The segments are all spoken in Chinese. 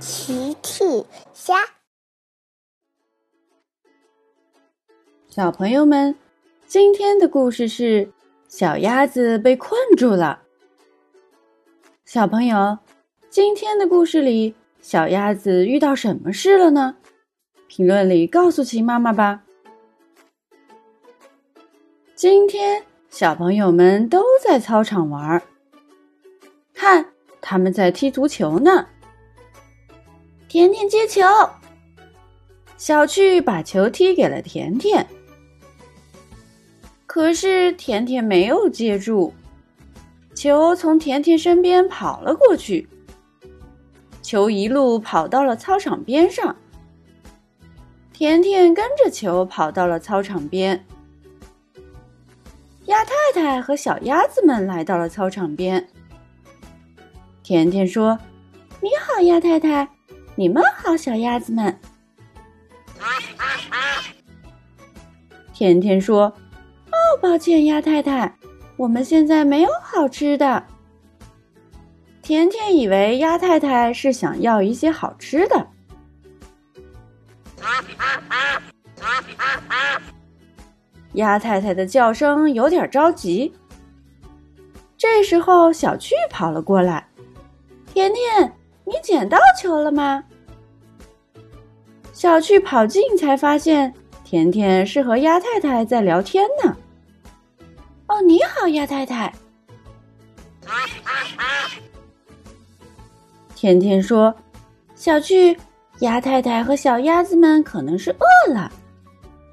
奇趣虾，小朋友们，今天的故事是小鸭子被困住了。小朋友，今天的故事里，小鸭子遇到什么事了呢？评论里告诉奇妈妈吧。今天，小朋友们都在操场玩儿，看，他们在踢足球呢。甜甜接球，小趣把球踢给了甜甜，可是甜甜没有接住，球从甜甜身边跑了过去，球一路跑到了操场边上，甜甜跟着球跑到了操场边，鸭太太和小鸭子们来到了操场边，甜甜说：“你好，鸭太太。”你们好，小鸭子们。甜甜说：“哦，抱歉，鸭太太，我们现在没有好吃的。”甜甜以为鸭太太是想要一些好吃的。鸭太太的叫声有点着急。这时候，小趣跑了过来：“甜甜。”你捡到球了吗？小趣跑近才发现，甜甜是和鸭太太在聊天呢。哦，你好，鸭太太。甜甜说：“小趣，鸭太太和小鸭子们可能是饿了，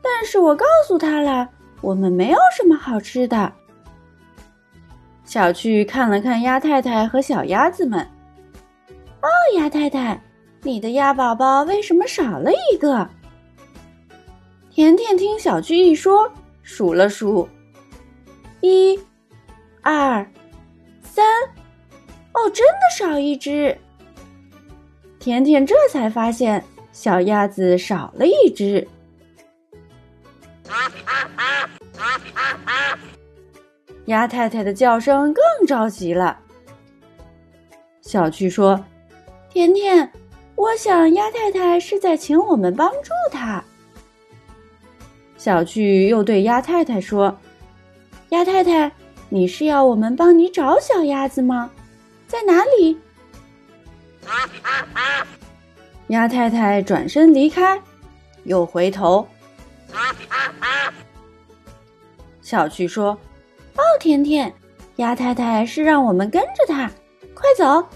但是我告诉他了，我们没有什么好吃的。”小趣看了看鸭太太和小鸭子们。哦，鸭太太，你的鸭宝宝为什么少了一个？甜甜听小趣一说，数了数，一、二、三，哦，真的少一只。甜甜这才发现小鸭子少了一只。鸭太太的叫声更着急了。小趣说。甜甜，我想鸭太太是在请我们帮助她。小趣又对鸭太太说：“鸭太太，你是要我们帮你找小鸭子吗？在哪里？”鸭太太转身离开，又回头。小趣说：“哦，甜甜，鸭太太是让我们跟着她，快走。”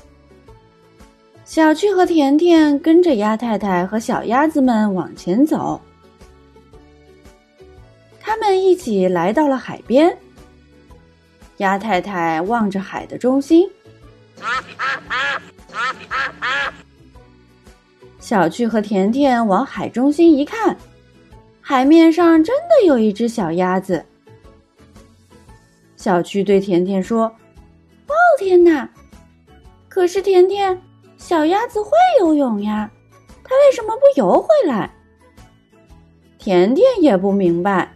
小趣和甜甜跟着鸭太太和小鸭子们往前走，他们一起来到了海边。鸭太太望着海的中心，小趣和甜甜往海中心一看，海面上真的有一只小鸭子。小趣对甜甜说：“哦，天哪！可是甜甜。”小鸭子会游泳呀，它为什么不游回来？甜甜也不明白，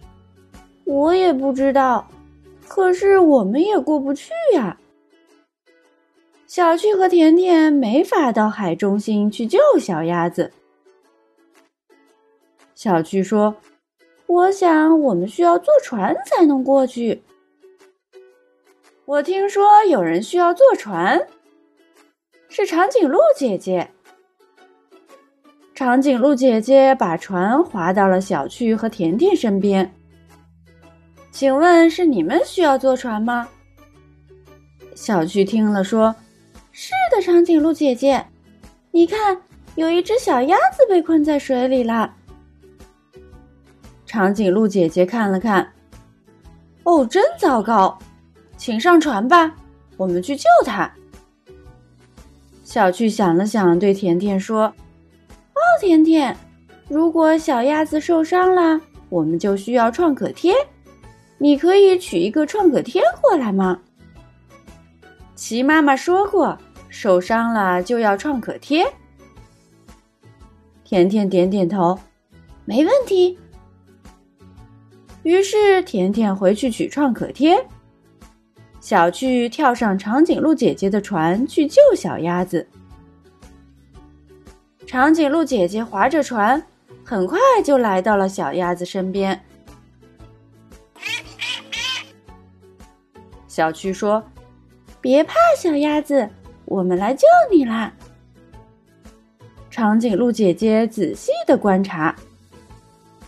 我也不知道，可是我们也过不去呀。小趣和甜甜没法到海中心去救小鸭子。小趣说：“我想我们需要坐船才能过去。”我听说有人需要坐船。是长颈鹿姐姐。长颈鹿姐姐把船划到了小趣和甜甜身边。请问是你们需要坐船吗？小趣听了说：“是的，长颈鹿姐姐，你看，有一只小鸭子被困在水里了。”长颈鹿姐姐看了看，哦，真糟糕，请上船吧，我们去救它。小趣想了想，对甜甜说：“哦，甜甜，如果小鸭子受伤了，我们就需要创可贴，你可以取一个创可贴过来吗？”齐妈妈说过，受伤了就要创可贴。甜甜点点头，没问题。于是甜甜回去取创可贴。小趣跳上长颈鹿姐姐的船去救小鸭子。长颈鹿姐姐划着船，很快就来到了小鸭子身边。小趣说：“别怕，小鸭子，我们来救你啦。”长颈鹿姐姐仔细的观察，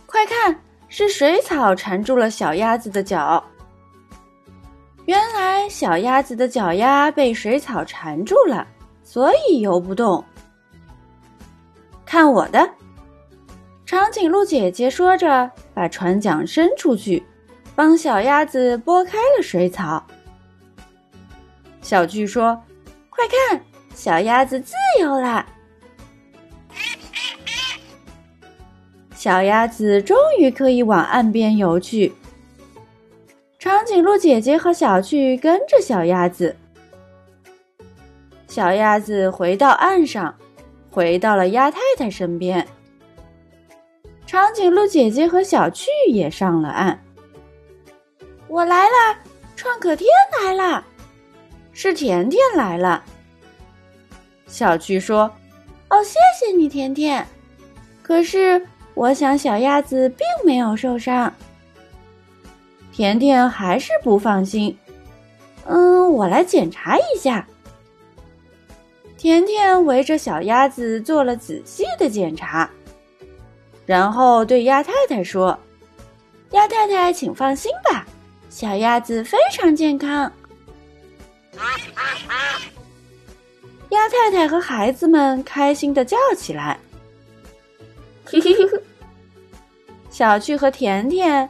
快看，是水草缠住了小鸭子的脚。原来小鸭子的脚丫被水草缠住了，所以游不动。看我的！长颈鹿姐姐说着，把船桨伸出去，帮小鸭子拨开了水草。小巨说：“快看，小鸭子自由啦！”小鸭子终于可以往岸边游去。长颈鹿姐姐和小趣跟着小鸭子。小鸭子回到岸上，回到了鸭太太身边。长颈鹿姐姐和小趣也上了岸。我来了，创可贴来了。是甜甜来了。小趣说：“哦，谢谢你，甜甜。可是我想小鸭子并没有受伤。”甜甜还是不放心。嗯，我来检查一下。甜甜围着小鸭子做了仔细的检查，然后对鸭太太说：“鸭太太，请放心吧，小鸭子非常健康。”鸭太太和孩子们开心的叫起来：“嘿嘿嘿嘿！”小趣和甜甜